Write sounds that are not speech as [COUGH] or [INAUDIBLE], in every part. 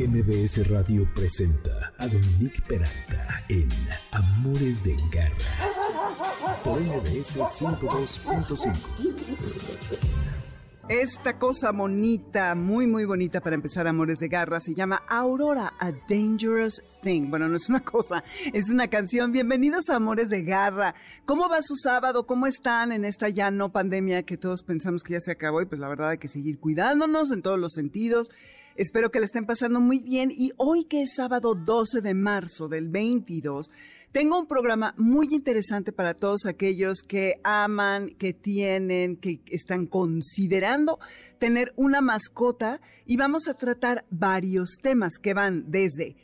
MBS Radio presenta a Dominique Peralta en Amores de Garra por MBS 102.5. Esta cosa bonita, muy muy bonita para empezar Amores de Garra, se llama Aurora, A Dangerous Thing. Bueno, no es una cosa, es una canción. Bienvenidos a Amores de Garra. ¿Cómo va su sábado? ¿Cómo están en esta ya no pandemia que todos pensamos que ya se acabó? Y pues la verdad hay que seguir cuidándonos en todos los sentidos. Espero que le estén pasando muy bien. Y hoy que es sábado 12 de marzo del 22, tengo un programa muy interesante para todos aquellos que aman, que tienen, que están considerando tener una mascota. Y vamos a tratar varios temas que van desde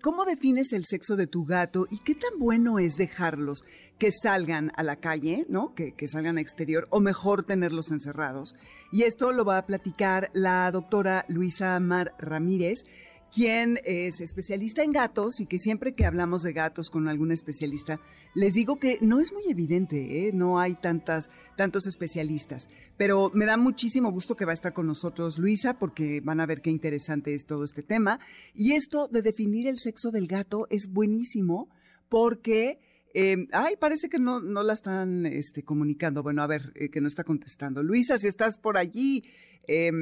cómo defines el sexo de tu gato y qué tan bueno es dejarlos que salgan a la calle, ¿no? Que, que salgan a exterior o mejor tenerlos encerrados. Y esto lo va a platicar la doctora Luisa Mar Ramírez quien es especialista en gatos y que siempre que hablamos de gatos con algún especialista, les digo que no es muy evidente, ¿eh? no hay tantas, tantos especialistas, pero me da muchísimo gusto que va a estar con nosotros Luisa porque van a ver qué interesante es todo este tema. Y esto de definir el sexo del gato es buenísimo porque... Eh, ay, parece que no, no la están este, comunicando. Bueno, a ver, eh, que no está contestando. Luisa, si estás por allí, eh,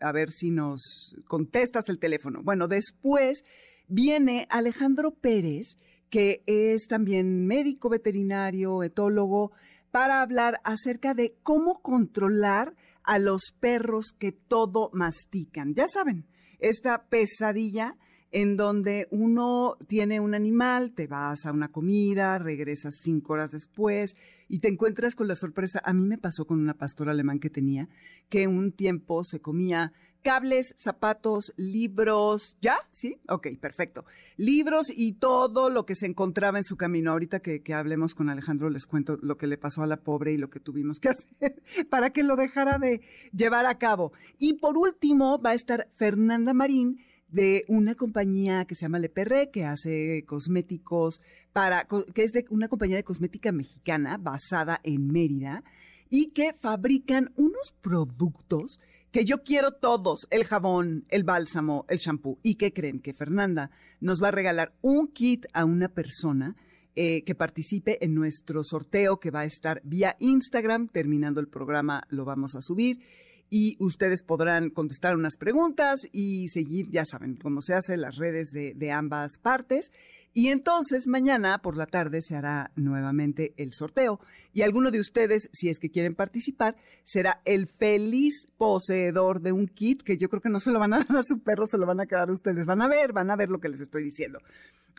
a ver si nos contestas el teléfono. Bueno, después viene Alejandro Pérez, que es también médico veterinario, etólogo, para hablar acerca de cómo controlar a los perros que todo mastican. Ya saben, esta pesadilla en donde uno tiene un animal, te vas a una comida, regresas cinco horas después y te encuentras con la sorpresa. A mí me pasó con una pastora alemán que tenía, que un tiempo se comía cables, zapatos, libros, ¿ya? ¿Sí? Ok, perfecto. Libros y todo lo que se encontraba en su camino. Ahorita que, que, hablemos con Alejandro les cuento lo que le pasó a la pobre y lo que tuvimos que [LAUGHS] hacer para que lo dejara de llevar a cabo. Y por último va a estar Fernanda Marín, de una compañía que se llama Le Perré, que hace cosméticos para, que es de una compañía de cosmética mexicana basada en Mérida y que fabrican unos productos que yo quiero todos, el jabón, el bálsamo, el shampoo. ¿Y qué creen? Que Fernanda nos va a regalar un kit a una persona eh, que participe en nuestro sorteo que va a estar vía Instagram. Terminando el programa lo vamos a subir y ustedes podrán contestar unas preguntas y seguir, ya saben, cómo se hace las redes de, de, ambas partes. Y entonces mañana por la tarde se hará nuevamente el sorteo. Y alguno de ustedes, si es que quieren participar, será el feliz poseedor de un kit que yo creo que no se lo van a [LAUGHS] dar a su perro, se lo van a quedar ustedes. Van a ver, van a ver lo que les estoy diciendo.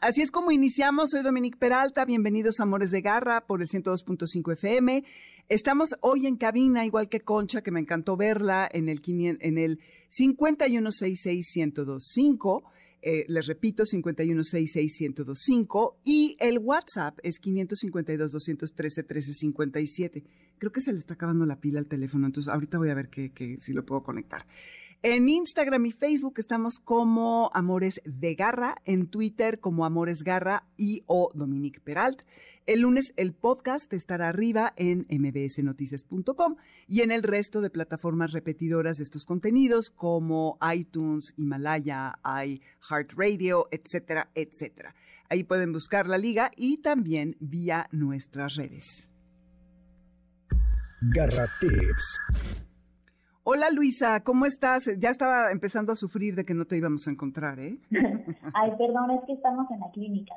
Así es como iniciamos. Soy Dominique Peralta. Bienvenidos a Amores de Garra por el 102.5 FM. Estamos hoy en cabina, igual que Concha, que me encantó verla en el, en el 5166125. Eh, les repito, 5166125. Y el WhatsApp es 552-213-1357. Creo que se le está acabando la pila al teléfono, entonces ahorita voy a ver que, que, si lo puedo conectar. En Instagram y Facebook estamos como Amores de Garra, en Twitter como Amores Garra y o Dominique Peralt. El lunes el podcast estará arriba en mbsnoticias.com y en el resto de plataformas repetidoras de estos contenidos como iTunes, Himalaya, iHeartRadio, etcétera, etcétera. Ahí pueden buscar la liga y también vía nuestras redes. Garra Tips. Hola Luisa, ¿cómo estás? Ya estaba empezando a sufrir de que no te íbamos a encontrar, ¿eh? [LAUGHS] Ay, perdón, es que estamos en la clínica.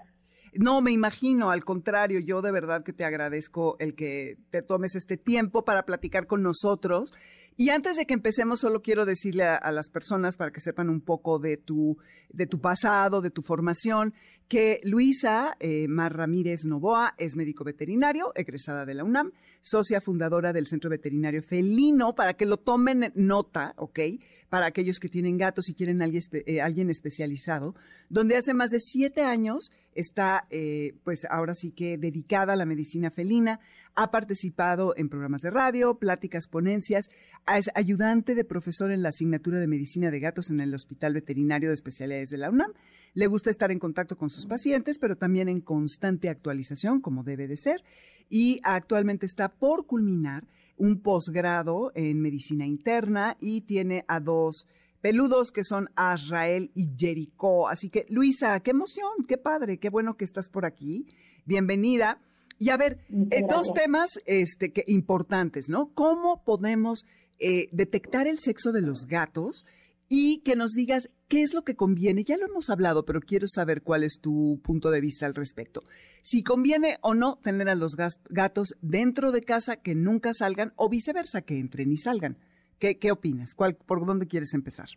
No, me imagino, al contrario, yo de verdad que te agradezco el que te tomes este tiempo para platicar con nosotros. Y antes de que empecemos, solo quiero decirle a, las personas para que sepan un poco de tu, de tu pasado, de tu formación, que Luisa eh, Mar Ramírez Novoa es médico veterinario, egresada de la UNAM, socia fundadora del Centro Veterinario Felino, para que lo tomen nota, ¿ok? Para aquellos que tienen gatos y quieren alguien, eh, alguien especializado, donde hace más de siete años está, eh, pues ahora sí que dedicada a la medicina felina, ha participado en programas de radio, pláticas, ponencias, es ayudante de profesor en la asignatura de medicina de gatos en el Hospital Veterinario de Especialidades de la UNAM. Le gusta estar en contacto con sus pacientes, pero también en constante actualización, como debe de ser. Y actualmente está por culminar un posgrado en medicina interna y tiene a dos peludos que son Azrael y Jericó. Así que, Luisa, qué emoción, qué padre, qué bueno que estás por aquí. Bienvenida. Y a ver, eh, dos temas este, que, importantes, ¿no? ¿Cómo podemos eh, detectar el sexo de los gatos? Y que nos digas qué es lo que conviene. Ya lo hemos hablado, pero quiero saber cuál es tu punto de vista al respecto. Si conviene o no tener a los gatos dentro de casa que nunca salgan o viceversa, que entren y salgan. ¿Qué, qué opinas? ¿Cuál, ¿Por dónde quieres empezar?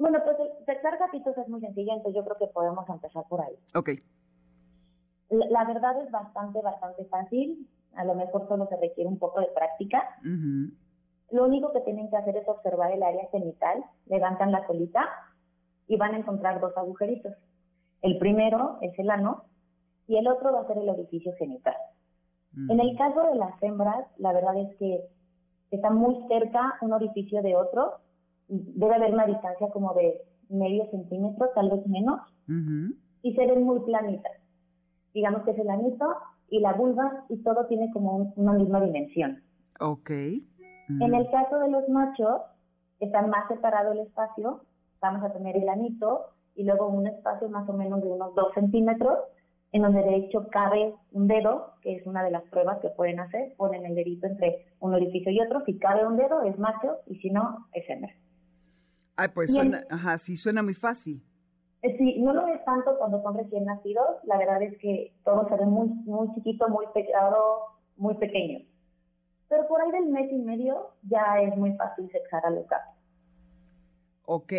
Bueno, pues detectar gatitos es muy sencillo, entonces yo creo que podemos empezar por ahí. Ok. La, verdad es bastante, bastante fácil. A lo mejor solo se requiere un poco de práctica. Lo único que tienen que hacer es observar el área genital, levantan la colita y van a encontrar dos agujeritos. El primero es el ano y el otro va a ser el orificio genital. En el caso de las hembras, la verdad es que está muy cerca un orificio de otro, debe haber una distancia como de medio centímetro, tal vez menos, y se ven muy planitas. Digamos que es el anito y la vulva y todo tiene como una misma dimensión. Ok. En el caso de los machos, está más separado el espacio, vamos a tener el anito y luego un espacio más o menos de unos 2 centímetros en donde de hecho cabe un dedo, que es una de las pruebas que pueden hacer, ponen el dedito entre un orificio y otro, si cabe un dedo es macho y si no es hembra. Ay, pues suena, ajá, sí, suena muy fácil. Eh, sí, no lo es tanto cuando son recién nacidos, la verdad es que todo se ve muy, muy chiquito, muy pegado, muy pequeño. Pero por ahí del mes y medio ya es muy fácil sexar a los gatos. Ok,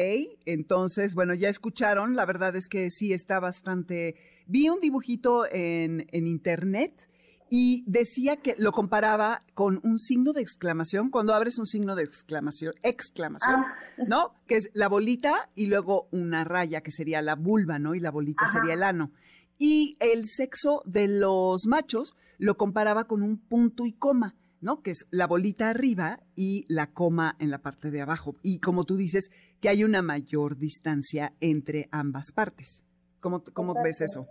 entonces, bueno, ya escucharon, la verdad es que sí está bastante... Vi un dibujito en, en internet y decía que lo comparaba con un signo de exclamación, cuando abres un signo de exclamación, exclamación, ah. ¿no? Que es la bolita y luego una raya, que sería la vulva, ¿no? Y la bolita sería el ano. Y el sexo de los machos lo comparaba con un punto y coma. ¿No? Que es la bolita arriba y la coma en la parte de abajo. Y como tú dices, que hay una mayor distancia entre ambas partes. ¿Cómo, cómo ves eso?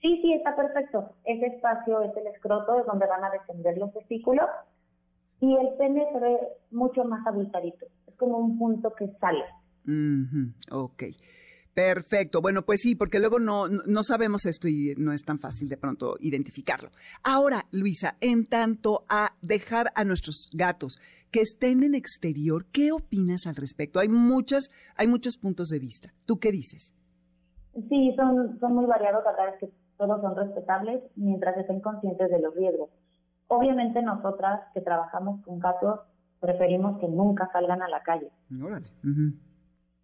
Sí, sí, está perfecto. Ese espacio es el escroto, es donde van a descender los testículos. Y el pene se ve mucho más abultadito. Es como un punto que sale. Ok. Perfecto. Bueno, pues sí, porque luego no, no sabemos esto y no es tan fácil de pronto identificarlo. Ahora, Luisa, en tanto a dejar a nuestros gatos que estén en exterior, ¿qué opinas al respecto? Hay muchas, hay muchos puntos de vista. ¿Tú qué dices? Sí, son, son muy variados, la verdad es que todos son respetables mientras estén conscientes de los riesgos. Obviamente nosotras que trabajamos con gatos preferimos que nunca salgan a la calle. Órale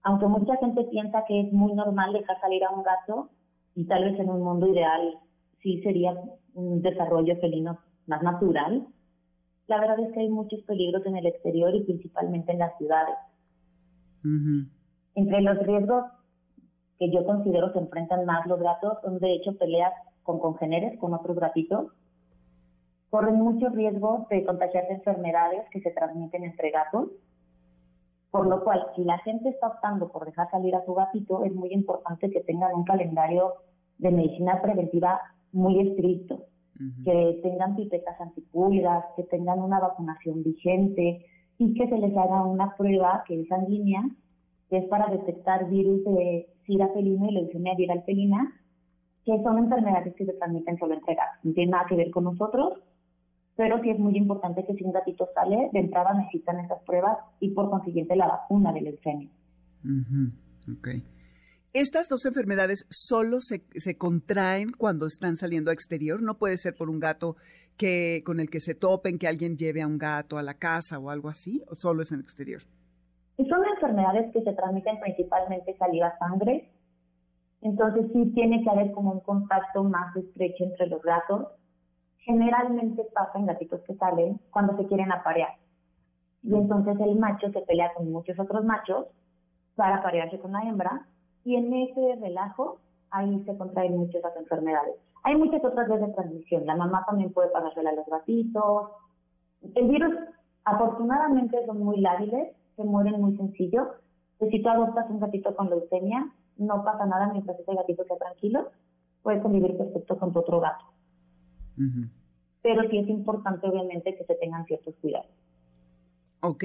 aunque mucha gente piensa que es muy normal dejar salir a un gato, y tal vez en un mundo ideal sí sería un desarrollo felino más natural, la verdad es que hay muchos peligros en el exterior y principalmente en las ciudades. Entre los riesgos que yo considero se enfrentan más los gatos son de hecho peleas con congéneres, con otros gatitos. Corren mucho riesgo de contagiarse enfermedades que se transmiten entre gatos por lo cual, si la gente está optando por dejar salir a su gatito, es muy importante que tengan un calendario de medicina preventiva muy estricto, que tengan pipetas antipulgas, que tengan una vacunación vigente y que se les haga una prueba que es sanguínea, que es para detectar virus de sida felina y leucemia viral felina, que son enfermedades que se transmiten solo entre gatos. No tiene nada que ver con nosotros, pero sí es muy importante que si un gatito sale, de entrada necesitan esas pruebas y por consiguiente la vacuna del leucemia. ¿Estas dos enfermedades solo se, se, contraen cuando están saliendo a exterior? ¿No puede ser por un gato que con el que se topen, que alguien lleve a un gato a la casa o algo así? ¿O solo es en exterior? Y son enfermedades que se transmiten principalmente saliva-sangre. Entonces sí tiene que haber como un contacto más estrecho entre los gatos generalmente pasa en gatitos que salen cuando se quieren aparear. Y entonces el macho se pelea con muchos otros machos para aparearse con la hembra y en ese relajo ahí se contraen muchas las enfermedades. Hay muchas otras veces de transmisión. La mamá también puede pasársela a los gatitos. El virus, afortunadamente, son muy lábiles, se mueren muy sencillo. Pues si tú adoptas un gatito con leucemia, no pasa nada mientras ese gatito esté tranquilo, puedes convivir perfecto con tu otro gato. Pero sí es importante, obviamente, que se tengan ciertos cuidados. Ok.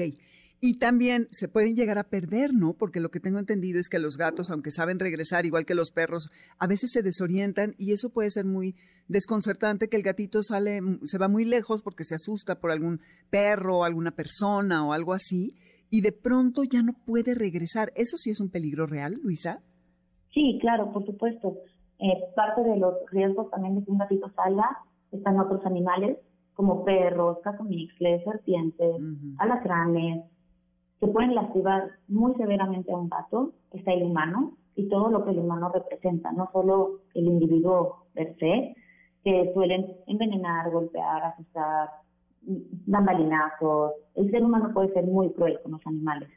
Y también se pueden llegar a perder, ¿no? Porque lo que tengo entendido es que los gatos, aunque saben regresar igual que los perros, a veces se desorientan y eso puede ser muy desconcertante que el gatito sale, se va muy lejos porque se asusta por algún perro, alguna persona o algo así y de pronto ya no puede regresar. ¿Eso sí es un peligro real, Luisa? Sí, claro, por supuesto. Eh, parte de los riesgos también de que un gatito salga están otros animales como perros, catomixles, serpientes, alacranes, que pueden lastimar muy severamente a un gato, está el humano y todo lo que el humano representa, no solo el individuo per se, que suelen envenenar, golpear, asustar, vandalinazos. El ser humano puede ser muy cruel con los animales.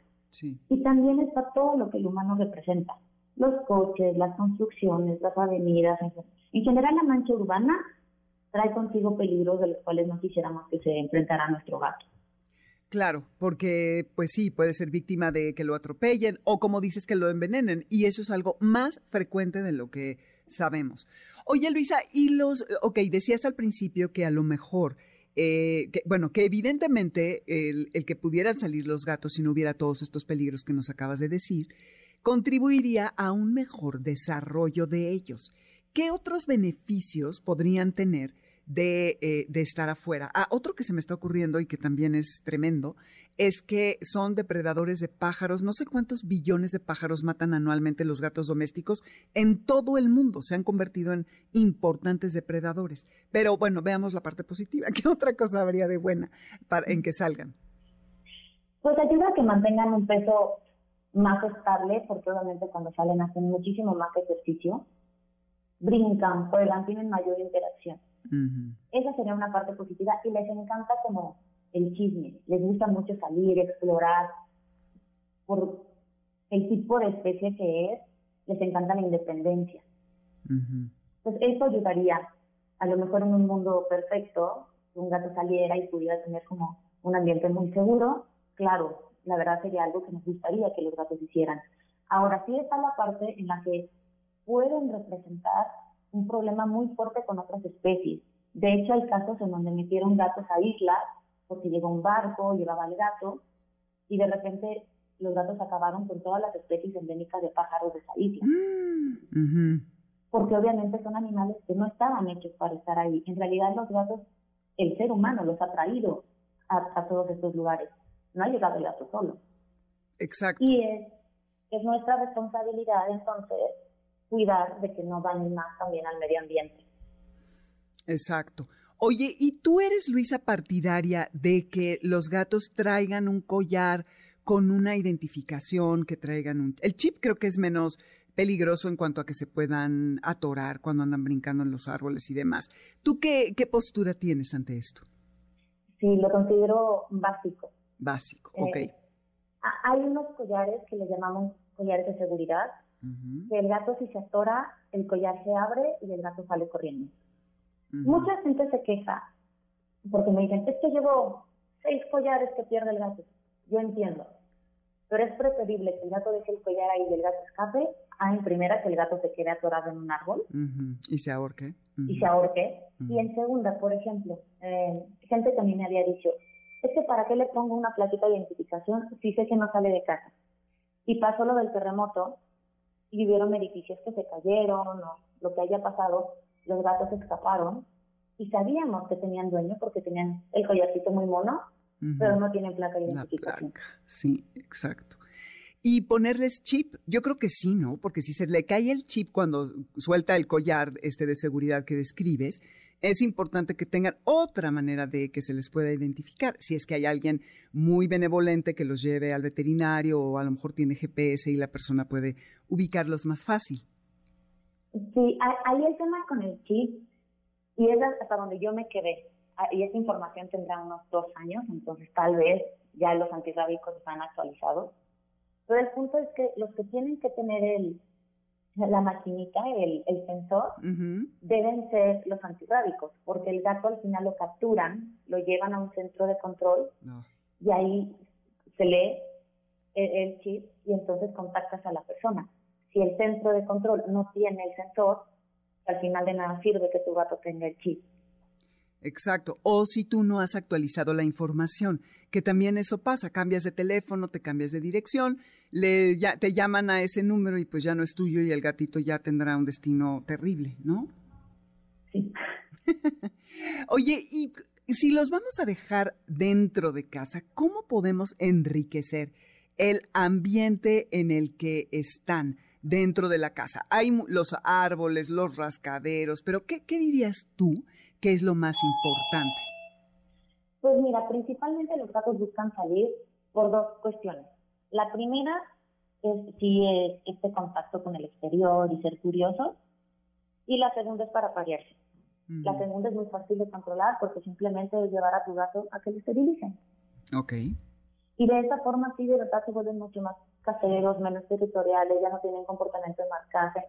Y también está todo lo que el humano representa. Los coches, las construcciones, las avenidas. En general, la mancha urbana trae consigo peligros de los cuales no quisiéramos que se enfrentara nuestro gato. Claro, porque pues sí, puede ser víctima de que lo atropellen o como dices que lo envenenen y eso es algo más frecuente de lo que sabemos. Oye Luisa, y los, ok, decías al principio que a lo mejor eh, bueno, que evidentemente el, que pudieran salir los gatos si no hubiera todos estos peligros que nos acabas de decir, contribuiría a un mejor desarrollo de ellos. ¿Qué otros beneficios podrían tener de, eh, de estar afuera? Ah, otro que se me está ocurriendo y que también es tremendo es que son depredadores de pájaros. No sé cuántos billones de pájaros matan anualmente los gatos domésticos en todo el mundo. Se han convertido en importantes depredadores. Pero bueno, veamos la parte positiva. [LAUGHS] ¿Qué otra cosa habría de buena para, en que salgan? Pues ayuda a que mantengan un peso más estable, porque obviamente cuando salen hacen muchísimo más ejercicio, brincan, juegan, tienen mayor interacción. Esa sería una parte positiva y les encanta como el chisme, les gusta mucho salir, explorar, por el tipo de especie que es, les encanta la independencia. Entonces, eso ayudaría, a lo mejor en un mundo perfecto, un gato saliera y pudiera tener como un ambiente muy seguro, claro, la verdad sería algo que nos gustaría que los gatos hicieran. Ahora sí está la parte en la que pueden representar un problema muy fuerte con otras especies. De hecho, hay casos en donde metieron gatos a islas porque llegó un barco, llevaba el gato, y de repente los gatos acabaron con todas las especies endémicas de pájaros de esa isla. Mm, porque obviamente son animales que no estaban hechos para estar ahí. En realidad los gatos, el ser humano los ha traído a, todos estos lugares. No ha llegado el gato solo. Exacto. Y es, es nuestra responsabilidad entonces cuidar de que no dañen más también al medio ambiente. Exacto. Oye, ¿y tú eres, Luisa, partidaria de que los gatos traigan un collar con una identificación, que traigan un... El chip creo que es menos peligroso en cuanto a que se puedan atorar cuando andan brincando en los árboles y demás. ¿Tú qué, qué postura tienes ante esto? Sí, lo considero básico. Básico, ok. Eh, hay unos collares que le llamamos collares de seguridad, que el gato si se atora, el collar se abre y el gato sale corriendo. Mucha gente se queja porque me dicen, es que llevo seis collares que pierde el gato. Yo entiendo, pero es preferible que el gato deje el collar ahí y el gato escape a en primera que el gato se quede atorado en un árbol. Y se ahorque. Y se ahorque. Y en segunda, por ejemplo, eh, gente que a mí me había dicho, es que para qué le pongo una plaquita de identificación si sé que no sale de casa. Y pasó lo del terremoto vivieron edificios que se cayeron o lo que haya pasado los gatos escaparon y sabíamos que tenían dueño porque tenían el collarcito muy mono, pero no tienen placa de identificación. Sí, exacto. Y ponerles chip, yo creo que sí, ¿no? Porque si se le cae el chip cuando suelta el collar este de seguridad que describes, es importante que tengan otra manera de que se les pueda identificar. Si es que hay alguien muy benevolente que los lleve al veterinario o a lo mejor tiene GPS y la persona puede ubicarlos más fácil. Sí, ahí el tema con el chip, y es hasta donde yo me quedé, ah, y esa información tendrá unos dos años, entonces tal vez ya los antirrábicos están actualizados. Pero el punto es que los que tienen que tener el, la maquinita, el, el sensor, deben ser los antirrábicos, porque el gato al final lo capturan, lo llevan a un centro de control y ahí se lee el, chip y entonces contactas a la persona. Si el centro de control no tiene el sensor, al final de nada sirve que tu gato tenga el chip. Exacto. O si tú no has actualizado la información, que también eso pasa, cambias de teléfono, te cambias de dirección, le, ya, te llaman a ese número y pues ya no es tuyo y el gatito ya tendrá un destino terrible, ¿no? Sí. [LAUGHS] Oye, y si los vamos a dejar dentro de casa, ¿cómo podemos enriquecer el ambiente en el que están dentro de la casa? Hay los árboles, los rascaderos, pero ¿qué, qué dirías tú que es lo más importante? Pues mira, principalmente los gatos buscan salir por dos cuestiones. La primera es si es este contacto con el exterior y ser curioso. Y la segunda es para parearse. La segunda es muy fácil de controlar porque simplemente es llevar a tu gato a que lo esterilicen. Ok. Y de esa forma sí de verdad se vuelven mucho más caseros, menos territoriales, ya no tienen comportamiento de marcaje.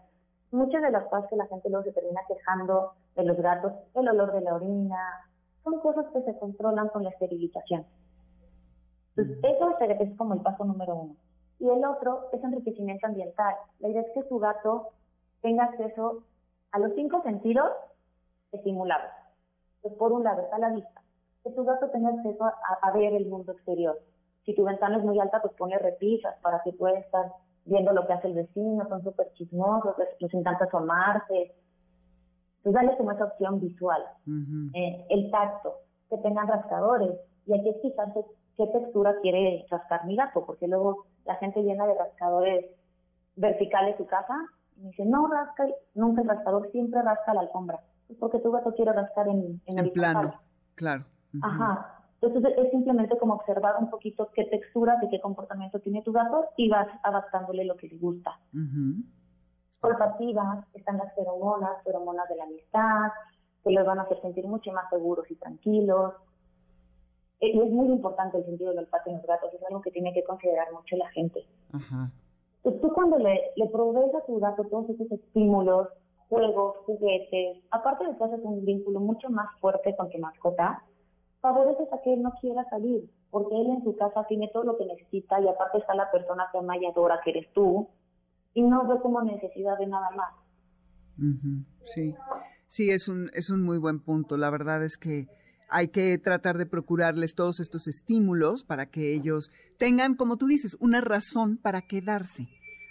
Muchas de las cosas que la gente luego se termina quejando de los gatos, el olor de la orina, son cosas que se controlan con la esterilización. Entonces, eso es como el paso número uno. Y el otro es enriquecimiento ambiental. La idea es que tu gato tenga acceso a los cinco sentidos estimulados. Pues por un lado está la vista, que tu gato tenga acceso a, ver el mundo exterior. Si tu ventana es muy alta, pues pone repisas para que pueda estar viendo lo que hace el vecino, son súper chismosos, les, encanta asomarse. Pues dale como esa opción visual. Eh, el tacto, que tengan rascadores. Y aquí es fijarse qué textura quiere rascar mi gato, porque luego la gente llena de rascadores verticales su casa y dice, no rasca, nunca el rascador, siempre rasca la alfombra porque tu gato quiere rascar en, en, el plano. Claro. Ajá. Entonces es simplemente como observar un poquito qué texturas y qué comportamiento tiene tu gato y vas adaptándole lo que le gusta. Uh están las feromonas, feromonas de la amistad, que los van a hacer sentir mucho más seguros y tranquilos. Eh, y es muy importante el sentido del olfato en los gatos, es algo que tiene que considerar mucho la gente. Entonces tú cuando le, le provees a tu gato todos esos estímulos, juegos, juguetes, aparte de que haces un vínculo mucho más fuerte con tu mascota, favoreces a que él no quiera salir, porque él en su casa tiene todo lo que necesita y aparte está la persona que ama y adora que eres tú y no ve como necesidad de nada más. Sí, sí, es un, es un muy buen punto. La verdad es que hay que tratar de procurarles todos estos estímulos para que ellos tengan, como tú dices, una razón para quedarse.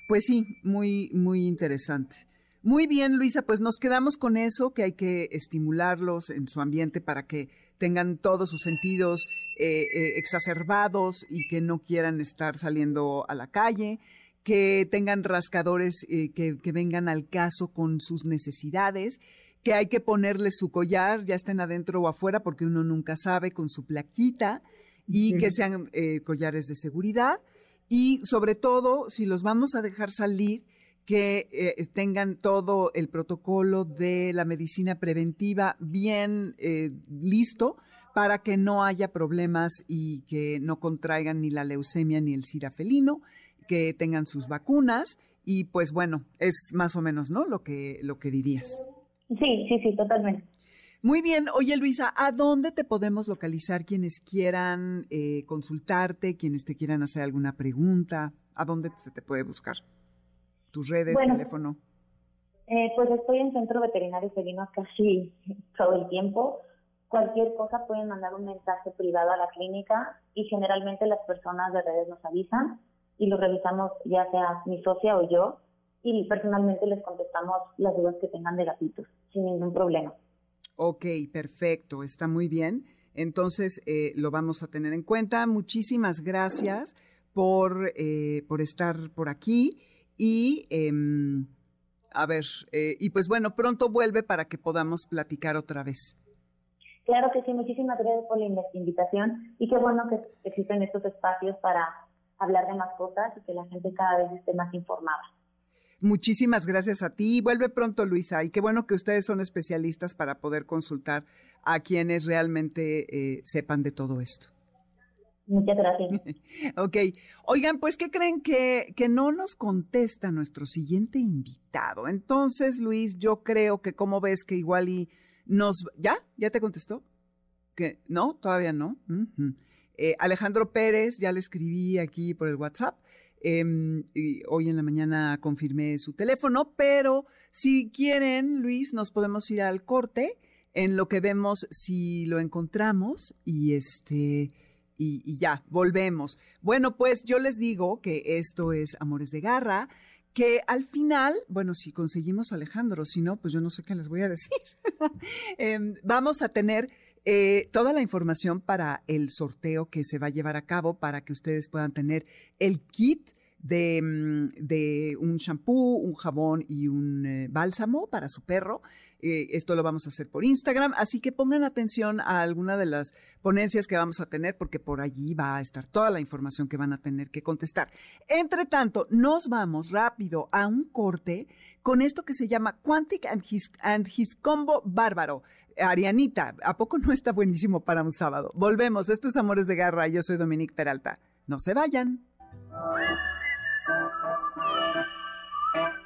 Pues sí, muy, muy interesante. Muy bien, Luisa, pues nos quedamos con eso, que hay que estimularlos en su ambiente para que tengan todos sus sentidos eh, eh, exacerbados y que no quieran estar saliendo a la calle, que tengan rascadores eh, que, vengan al caso con sus necesidades, que hay que ponerles su collar, ya estén adentro o afuera, porque uno nunca sabe, con su plaquita, y que sean collares de seguridad. Y sobre todo, si los vamos a dejar salir, que eh, tengan todo el protocolo de la medicina preventiva bien eh, listo para que no haya problemas y que no contraigan ni la leucemia ni el SIDA felino, que tengan sus vacunas y pues bueno, es más o menos, ¿no? Lo que lo que dirías. Sí, sí, sí, totalmente. Muy bien, oye Luisa, ¿a dónde te podemos localizar quienes quieran eh, consultarte, quienes te quieran hacer alguna pregunta? ¿A dónde se te puede buscar? Tus redes, teléfono. Eh, pues estoy en Centro Veterinario Felino casi [LAUGHS] todo el tiempo. Cualquier cosa pueden mandar un mensaje privado a la clínica y generalmente las personas de redes nos avisan y lo revisamos ya sea mi socia o yo y personalmente les contestamos las dudas que tengan de gatitos sin ningún problema. Ok, perfecto, está muy bien. Entonces eh, lo vamos a tener en cuenta. Muchísimas gracias por, eh, por estar por aquí y, em, a ver, eh, y pues bueno, pronto vuelve para que podamos platicar otra vez. Claro que sí, muchísimas gracias por la invitación y qué bueno que existen estos espacios para hablar de mascotas y que la gente cada vez esté más informada. Muchísimas gracias a ti. Vuelve pronto, Luisa. Y qué bueno que ustedes son especialistas para poder consultar a quienes realmente eh, sepan de todo esto. Muchas gracias. [LAUGHS] ok. Oigan, pues, ¿qué creen que, que no nos contesta nuestro siguiente invitado? Entonces, Luis, yo creo que como ves que igual y nos... ¿Ya? ¿Ya te contestó? ¿Que no? Todavía no. Eh, Alejandro Pérez, ya le escribí aquí por el WhatsApp. Em, hoy en la mañana confirmé su teléfono, pero si quieren, Luis, nos podemos ir al corte en lo que vemos si lo encontramos y este y, ya, volvemos. Bueno, pues yo les digo que esto es Amores de Garra, que al final, bueno, si conseguimos a Alejandro, si no, pues yo no sé qué les voy a decir. [LAUGHS] Em, vamos a tener eh, toda la información para el sorteo que se va a llevar a cabo para que ustedes puedan tener el kit de, mm, un shampoo, un jabón y un eh, bálsamo para su perro. Eh, esto lo vamos a hacer por Instagram, así que pongan atención a alguna de las ponencias que vamos a tener, porque por allí va a estar toda la información que van a tener que contestar. Entre tanto, nos vamos rápido a un corte con esto que se llama Quantic and His, Combo Bárbaro. Arianita, ¿a poco no está buenísimo para un sábado? Volvemos, esto es Amores de Garra, yo soy Dominique Peralta. No se vayan.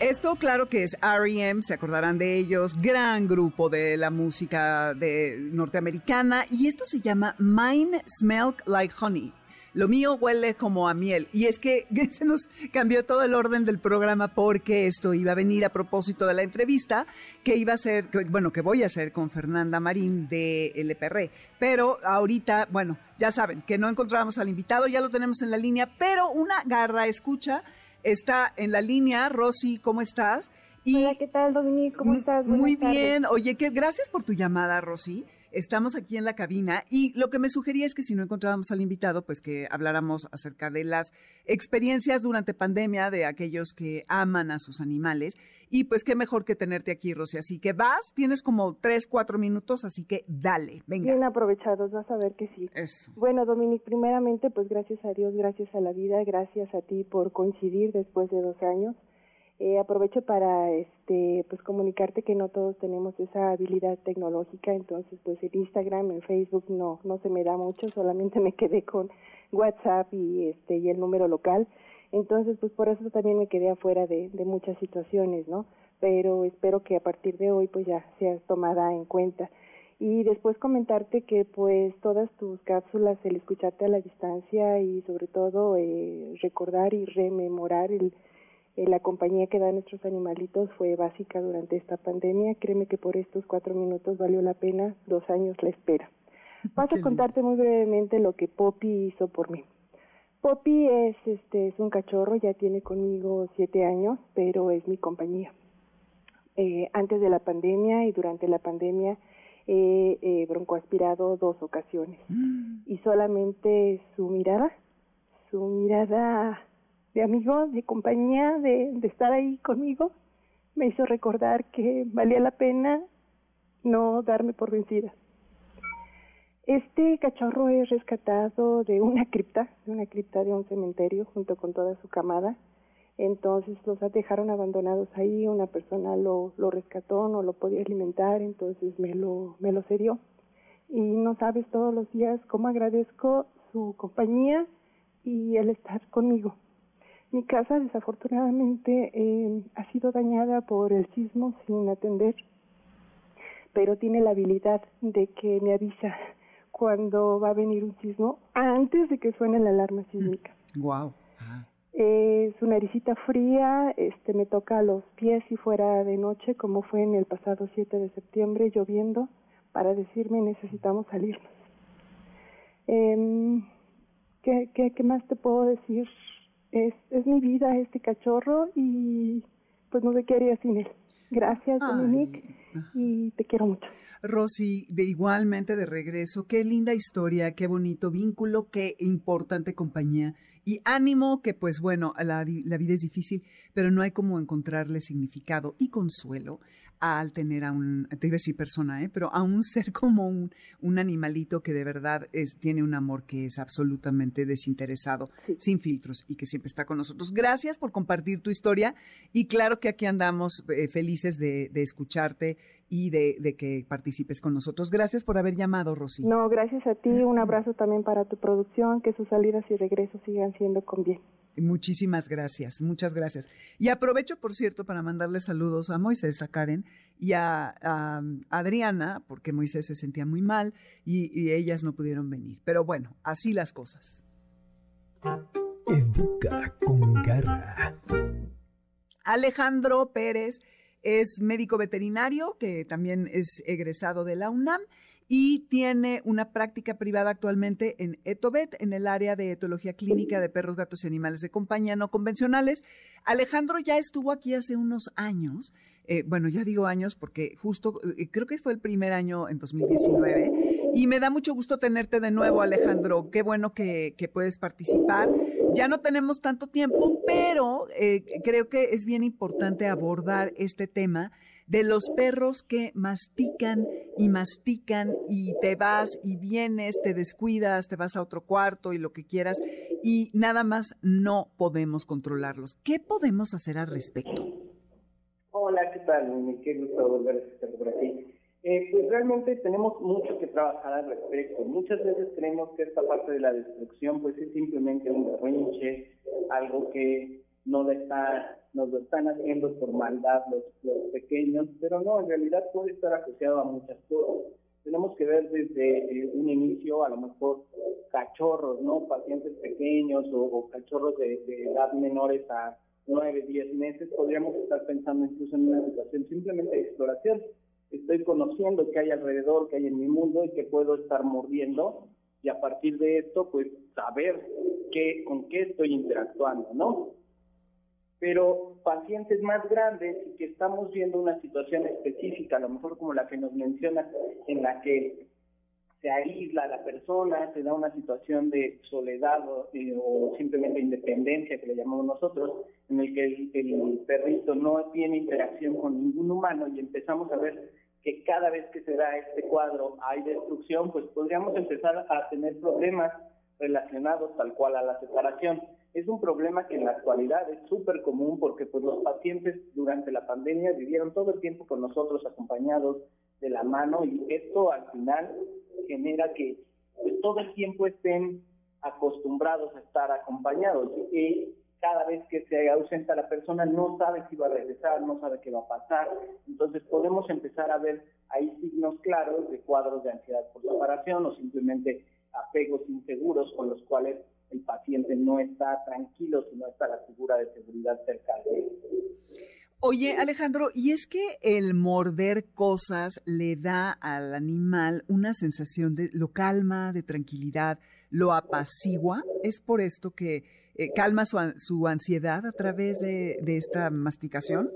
Esto claro que es R.E.M., se acordarán de ellos, gran grupo de la música de norteamericana y esto se llama Mine Smell Like Honey. Lo mío huele como a miel. Y es que [LAUGHS] se nos cambió todo el orden del programa porque esto iba a venir a propósito de la entrevista que iba a ser, bueno, que voy a hacer con Fernanda Marín de LPR. Pero ahorita, bueno, ya saben que no encontramos al invitado, ya lo tenemos en la línea, pero una garra escucha está en la línea. Rosy, ¿cómo estás? Hola, ¿qué tal, Dominique? ¿Cómo estás? muy bien. Oye, que gracias por tu llamada, Rosy. Estamos aquí en la cabina y lo que me sugería es que si no encontrábamos al invitado, pues que habláramos acerca de las experiencias durante pandemia de aquellos que aman a sus animales. Y pues qué mejor que tenerte aquí, Rosy. Así que vas, tienes como tres, cuatro minutos, así que dale, venga. Bien aprovechados, vas a ver que sí. Eso. Bueno, Dominique, primeramente, pues gracias a Dios, gracias a la vida, gracias a ti por coincidir después de dos años. Eh, aprovecho para este pues comunicarte que no todos tenemos esa habilidad tecnológica, entonces pues en Instagram, en Facebook no no se me da mucho, [LAUGHS] solamente me quedé con WhatsApp y este y el número local. Entonces pues por eso también me quedé afuera de, muchas situaciones, ¿no? Pero espero que a partir de hoy pues ya seas tomada en cuenta. Y después comentarte que pues todas tus cápsulas, el escucharte a la distancia y sobre todo eh, recordar y rememorar el la compañía que da a nuestros animalitos fue básica durante esta pandemia. Créeme que por estos cuatro minutos valió la pena dos años la espera. [LAUGHS] Paso a contarte muy brevemente lo que Poppy hizo por mí. Poppy es, este, es un cachorro, ya tiene conmigo siete años, pero es mi compañía. Eh, antes de la pandemia y durante la pandemia he eh, broncoaspirado dos ocasiones. Mm. Y solamente su mirada, su mirada de amigo, de compañía, de, de estar ahí conmigo, me hizo recordar que valía la pena no darme por vencida. Este cachorro es rescatado de una cripta, de una cripta de un cementerio junto con toda su camada. Entonces los dejaron abandonados ahí, una persona lo, rescató, no lo podía alimentar, entonces me lo, me lo cedió. Y no sabes todos los días cómo agradezco su compañía y el estar conmigo. Mi casa desafortunadamente eh, ha sido dañada por el sismo sin atender, pero tiene la habilidad de que me avisa cuando va a venir un sismo antes de que suene la alarma sísmica. Wow. Eh, su naricita fría este, me toca los pies y fuera de noche, como fue en el pasado 7 de septiembre, lloviendo, para decirme necesitamos salirnos. Eh, ¿qué, qué, ¿Qué más te puedo decir? Es, es mi vida este cachorro y pues no sé qué haría sin él. Gracias, Dominique, y te quiero mucho. Rosy, de igualmente de regreso, qué linda historia, qué bonito vínculo, qué importante compañía y ánimo que pues bueno, la, la vida es difícil, pero no hay como encontrarle significado y consuelo al tener a un, te iba a decir persona, ¿eh? pero a un ser [LAUGHS] como un, un animalito que de verdad es, tiene un amor que es absolutamente desinteresado, sin filtros y que siempre está con nosotros. Gracias por compartir tu historia y claro que aquí andamos eh, felices de, de, escucharte y de, que participes con nosotros. Gracias por haber llamado, Rosy. No, gracias a ti. Un abrazo también para tu producción. Que sus salidas y regresos sigan siendo con bien. Muchísimas gracias, muchas gracias. Y aprovecho, por cierto, para mandarle saludos a Moisés, a Karen y a, Adriana, porque Moisés se sentía muy mal y, y ellas no pudieron venir. Pero bueno, así las cosas. Educa con garra. Alejandro Pérez es médico veterinario, que también es egresado de la UNAM y tiene una práctica privada actualmente en Etovet, en el área de etología clínica de perros, gatos y animales de compañía no convencionales. Alejandro ya estuvo aquí hace unos años, eh, bueno, ya digo años porque justo eh, creo que fue el primer año en 2019 y me da mucho gusto tenerte de nuevo, Alejandro. Qué bueno que, puedes participar. Ya no tenemos tanto tiempo, pero eh, creo que es bien importante abordar este tema de los perros que mastican y mastican y te vas y vienes, te descuidas, te vas a otro cuarto y lo que quieras y nada más no podemos controlarlos. ¿Qué podemos hacer al respecto? Hola, ¿qué tal? Qué gusto volver a estar por aquí. Eh, pues realmente tenemos mucho que trabajar al respecto. Muchas veces creemos que esta parte de la destrucción pues es simplemente un berrinche, algo que no le está, nos lo están haciendo por maldad los, los pequeños, pero no, en realidad puede estar asociado a muchas cosas. Tenemos que ver desde eh, un inicio, a lo mejor cachorros, ¿no? Pacientes pequeños o, cachorros de, edad menores a 9, 10 meses, podríamos estar pensando incluso en una situación simplemente de exploración estoy conociendo qué hay alrededor, qué hay en mi mundo y que puedo estar mordiendo y a partir de esto pues saber qué, con qué estoy interactuando, ¿no? Pero pacientes más grandes y que estamos viendo una situación específica, a lo mejor como la que nos menciona, en la que se aísla la persona, se da una situación de soledad o, eh, simplemente independencia, que le llamamos nosotros, en el que el, perrito no tiene interacción con ningún humano y empezamos a ver que cada vez que se da este cuadro hay destrucción, pues podríamos empezar a tener problemas relacionados tal cual a la separación. Es un problema que en la actualidad es súper común porque pues los pacientes durante la pandemia vivieron todo el tiempo con nosotros acompañados de la mano y esto al final genera que pues, todo el tiempo estén acostumbrados a estar acompañados y cada vez que se ausenta la persona no sabe si va a regresar, no sabe qué va a pasar. Entonces podemos empezar a ver ahí signos claros de cuadros de ansiedad por separación o simplemente apegos inseguros con los cuales el paciente no está tranquilo si no está la figura de seguridad cerca de él. Oye, Alejandro, ¿y es que el morder cosas le da al animal una sensación de lo calma, de tranquilidad, lo apacigua? ¿Es por esto que eh, calma su, su, ansiedad a través de, esta masticación?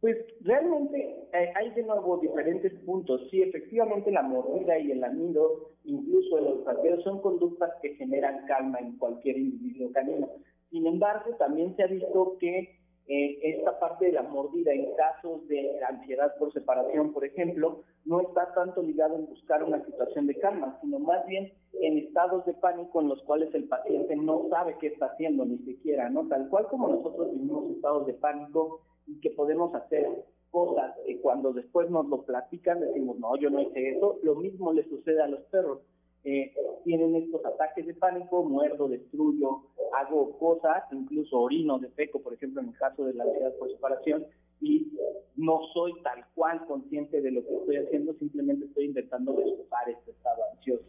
Pues realmente eh, hay de nuevo diferentes puntos. Sí, efectivamente la mordida y el amido, incluso el olfateo, son conductas que generan calma en cualquier individuo canino. Sin embargo, también se ha visto que eh, esta parte de la mordida en casos de ansiedad por separación, por ejemplo, no está tanto ligado en buscar una situación de calma, sino más bien en estados de pánico en los cuales el paciente no sabe qué está haciendo ni siquiera, ¿no? Tal cual como nosotros vivimos estados de pánico y que podemos hacer cosas que cuando después nos lo platican decimos, no, yo no hice eso, lo mismo le sucede a los perros eh, tienen estos ataques de pánico, muerdo, destruyo, hago cosas, incluso orino, defeco, por ejemplo, en el caso de la ansiedad por separación, y no soy tal cual consciente de lo que estoy haciendo, simplemente estoy intentando desocupar este estado ansioso.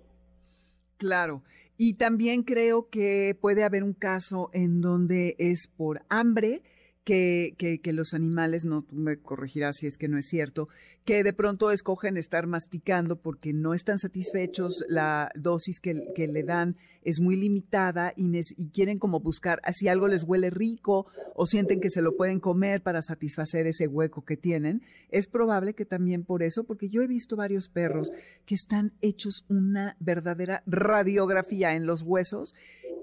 Claro. Y también creo que puede haber un caso en donde es por hambre, que, que, que, los animales, no tú me corregirás si es que no es cierto, que de pronto escogen estar masticando porque no están satisfechos, la dosis que, le dan es muy limitada y, y, quieren como buscar, si algo les huele rico o sienten que se lo pueden comer para satisfacer ese hueco que tienen, es probable que también por eso, porque yo he visto varios perros que están hechos una verdadera radiografía en los huesos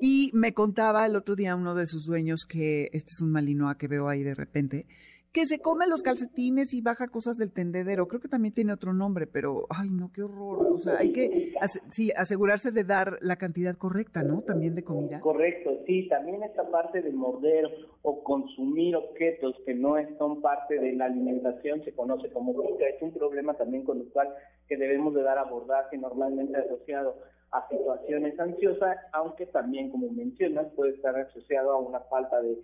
y me contaba el otro día uno de sus dueños que este es un malinois que veo ahí de repente, que se come los calcetines y baja cosas del tendedero. Creo que también tiene otro nombre, pero, ay, no, qué horror. O sea, hay que, sí, asegurarse de dar la cantidad correcta, ¿no? También de comida. Correcto, sí, también esta parte de morder o consumir objetos que no son parte de la alimentación se conoce como pica. Es un problema también conductual que debemos de dar abordaje normalmente asociado a situaciones ansiosas, aunque también, como mencionas, puede estar asociado a una falta de,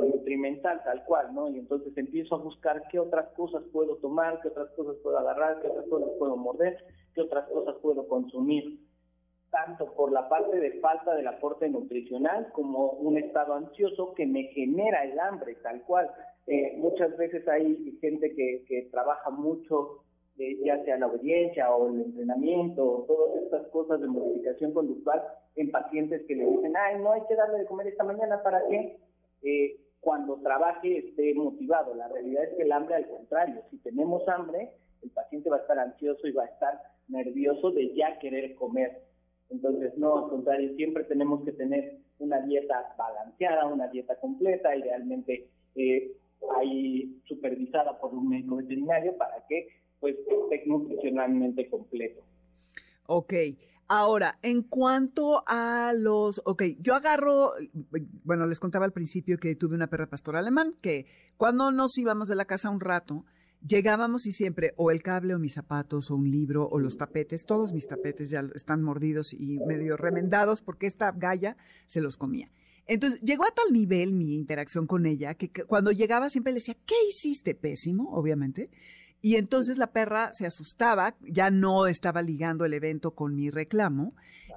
nutrimental tal cual, ¿no? Y entonces empiezo a buscar qué otras cosas puedo tomar, qué otras cosas puedo agarrar, qué otras cosas puedo morder, qué otras cosas puedo consumir, tanto por la parte de falta del aporte nutricional como un estado ansioso que me genera el hambre tal cual. Eh, muchas veces hay gente que, que trabaja mucho ya sea la obediencia o el entrenamiento, o todas estas cosas de modificación conductual en pacientes que le dicen, ay, no hay que darle de comer esta mañana para que eh, cuando trabaje esté motivado. La realidad es que el hambre, al contrario, si tenemos hambre, el paciente va a estar ansioso y va a estar nervioso de ya querer comer. Entonces, no, al contrario, siempre tenemos que tener una dieta balanceada, una dieta completa, idealmente eh, ahí supervisada por un médico veterinario para que pues esté nutricionalmente completo. Ok. Ahora, en cuanto a los, ok, yo agarro, bueno, les contaba al principio que tuve una perra pastor alemán, que cuando nos íbamos de la casa un rato, llegábamos y siempre o el cable o mis zapatos o un libro o los tapetes, todos mis tapetes ya están mordidos y medio remendados porque esta galla se los comía. Entonces, llegó a tal nivel mi interacción con ella que cuando llegaba siempre le decía, ¿qué hiciste? Pésimo, obviamente. Y entonces la perra se asustaba, ya no estaba ligando el evento con mi reclamo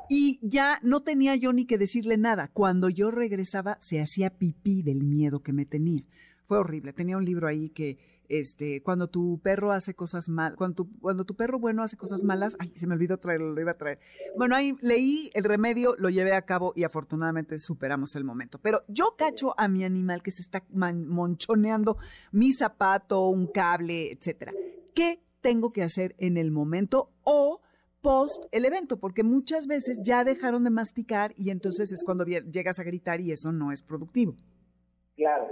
y ya no tenía yo ni que decirle nada. Cuando yo regresaba se hacía pipí del miedo que me tenía. Fue horrible. Tenía un libro ahí que este, cuando tu perro hace cosas mal, cuando tu, cuando tu perro bueno hace cosas malas, ay, se me olvidó traerlo, lo iba a traer. Bueno, ahí leí el remedio, lo llevé a cabo y afortunadamente superamos el momento. Pero yo cacho a mi animal que se está monchoneando mi zapato, un cable, etcétera. ¿Qué tengo que hacer en el momento o post el evento? Porque muchas veces ya dejaron de masticar y entonces es cuando llegas a gritar y eso no es productivo. Claro,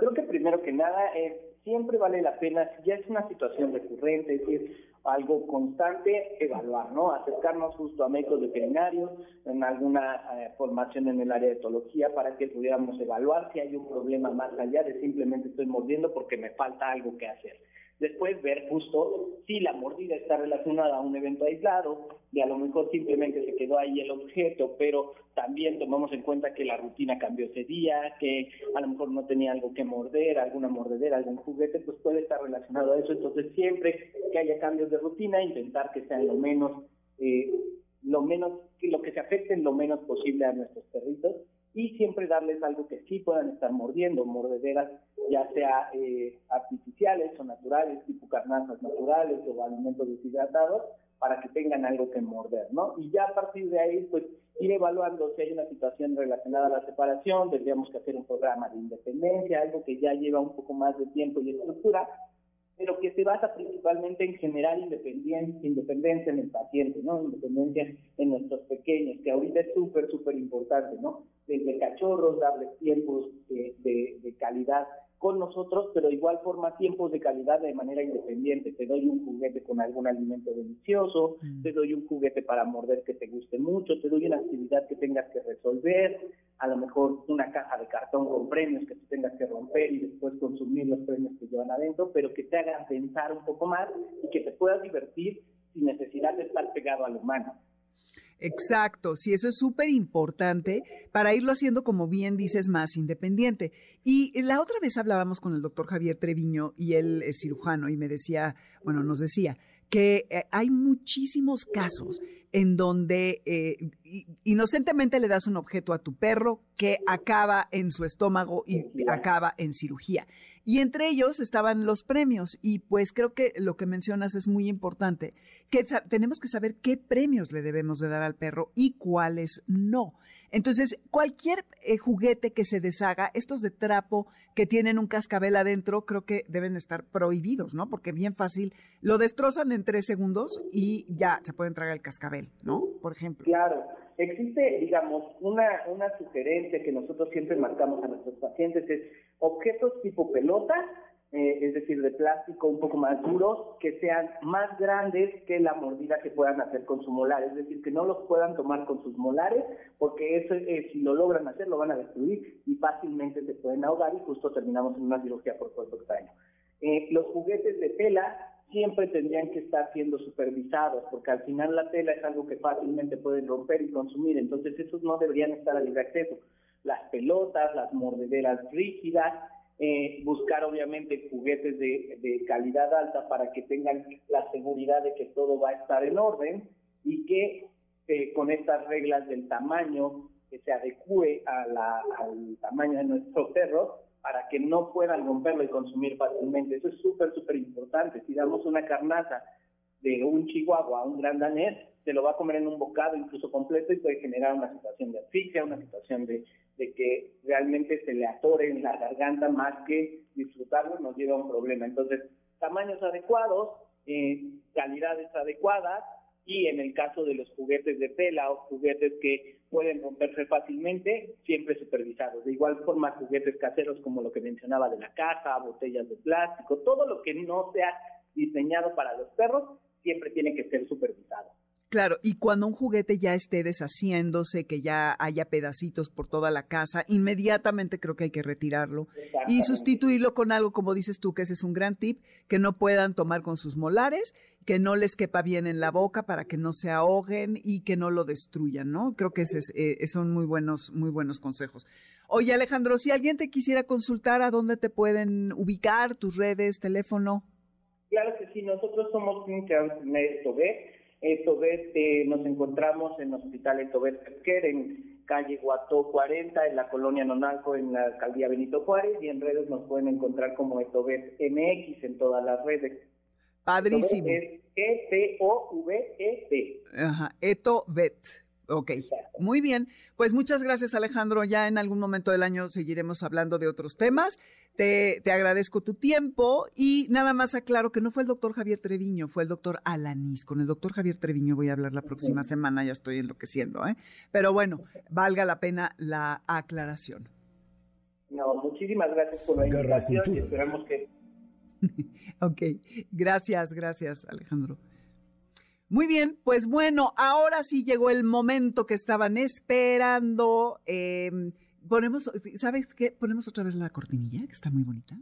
creo que primero que nada es siempre vale la pena, si ya es una situación recurrente, es decir, algo constante, evaluar, ¿no? Acercarnos justo a médicos veterinarios, en alguna eh, formación en el área de etología para que pudiéramos evaluar si hay un problema más allá de simplemente estoy mordiendo porque me falta algo que hacer. Después ver justo si la mordida está relacionada a un evento aislado, y a lo mejor simplemente se quedó ahí el objeto, pero también tomamos en cuenta que la rutina cambió ese día, que a lo mejor no tenía algo que morder, alguna mordedera, algún juguete, pues puede estar relacionado a eso. Entonces siempre que haya cambios de rutina, intentar que sean lo menos, eh, lo menos, lo que se afecten lo menos posible a nuestros perritos y siempre darles algo que sí puedan estar mordiendo, mordederas ya sea eh, artificiales o naturales, tipo carnazas naturales o alimentos deshidratados, para que tengan algo que morder, ¿no? Y ya a partir de ahí, pues ir evaluando si hay una situación relacionada a la separación, tendríamos que hacer un programa de independencia, algo que ya lleva un poco más de tiempo y estructura, pero que se basa principalmente en generar independencia, independencia en el paciente, ¿no? Independencia en nuestros pequeños, que ahorita es súper, súper importante, ¿no? Desde cachorros, darles tiempos de, de, de calidad con nosotros, pero de igual forma tiempos de calidad de manera independiente. Te doy un juguete con algún alimento delicioso, mm. te doy un juguete para morder que te guste mucho, te doy una actividad que tengas que resolver, a lo mejor una caja de cartón con premios que tú tengas que romper y después consumir los premios que llevan adentro, pero que te hagan pensar un poco más y que te puedas divertir sin necesidad de estar pegado al humano. Exacto, sí, eso es súper importante para irlo haciendo, como bien dices, más independiente. Y la otra vez hablábamos con el doctor Javier Treviño y él es cirujano y me decía, bueno, nos decía que eh, hay muchísimos casos en donde eh, inocentemente le das un objeto a tu perro que acaba en su estómago y acaba en cirugía. Y entre ellos estaban los premios. Y pues creo que lo que mencionas es muy importante, que tenemos que saber qué premios le debemos de dar al perro y cuáles no. Entonces, cualquier eh, juguete que se deshaga, estos de trapo que tienen un cascabel adentro, creo que deben estar prohibidos, ¿no? Porque bien fácil, lo destrozan en tres segundos y ya se pueden tragar el cascabel, ¿no? Por ejemplo. Claro. Existe, digamos, una, una sugerencia que nosotros siempre marcamos a nuestros pacientes, es objetos tipo pelota, eh, es decir, de plástico un poco más duros, que sean más grandes que la mordida que puedan hacer con su molar, es decir, que no los puedan tomar con sus molares, porque eso eh, si lo logran hacer lo van a destruir y fácilmente se pueden ahogar y justo terminamos en una cirugía por cuerpo extraño. Eh, los juguetes de tela siempre tendrían que estar siendo supervisados, porque al final la tela es algo que fácilmente pueden romper y consumir, entonces esos no deberían estar a libre acceso. Las pelotas, las mordederas rígidas, eh, buscar obviamente juguetes de, calidad alta para que tengan la seguridad de que todo va a estar en orden y que eh, con estas reglas del tamaño que se adecue al tamaño de nuestro perro para que no puedan romperlo y consumir fácilmente. Eso es súper, súper importante. Si damos una carnaza de un chihuahua a un gran danés, se lo va a comer en un bocado, incluso completo, y puede generar una situación de asfixia, una situación de, de que realmente se le atore en la garganta más que disfrutarlo, nos lleva a un problema. Entonces, tamaños adecuados, eh, calidades adecuadas, y en el caso de los juguetes de tela o juguetes que pueden romperse fácilmente, siempre supervisados. De igual forma, juguetes caseros como lo que mencionaba de la caja, botellas de plástico, todo lo que no sea diseñado para los perros, siempre tiene que ser supervisado. Claro, y cuando un juguete ya esté deshaciéndose, que ya haya pedacitos por toda la casa, inmediatamente creo que hay que retirarlo y sustituirlo con algo, como dices tú, que ese es un gran tip, que no puedan tomar con sus molares, que no les quepa bien en la boca para que no se ahoguen y que no lo destruyan, ¿no? Creo que ese eh, son muy buenos, muy buenos consejos. Oye, Alejandro, si alguien te quisiera consultar, ¿a dónde te pueden ubicar, tus redes, teléfono? Claro que sí, nosotros somos Clínica Médico B. Etobet, eh, nos encontramos en Hospital Etobet Pesquer, en calle Guató 40, en la colonia Nonalco, en la alcaldía Benito Juárez, y en redes nos pueden encontrar como Etobet MX en todas las redes. Padrísimo. Es E-T-O-V-E-T. Ajá, Etobet. Ok, muy bien. Pues muchas gracias Alejandro. Ya en algún momento del año seguiremos hablando de otros temas. Te, te, agradezco tu tiempo y nada más aclaro que no fue el doctor Javier Treviño, fue el doctor Alanis. Con el doctor Javier Treviño voy a hablar la próxima semana, ya estoy enloqueciendo, ¿eh? Pero bueno, valga la pena la aclaración. No, muchísimas gracias por la invitación y esperamos que... [LAUGHS] ok, gracias, gracias Alejandro. Muy bien, pues bueno, ahora sí llegó el momento que estaban esperando. Em, ponemos, ¿sabes qué? Ponemos otra vez la cortinilla, que está muy bonita.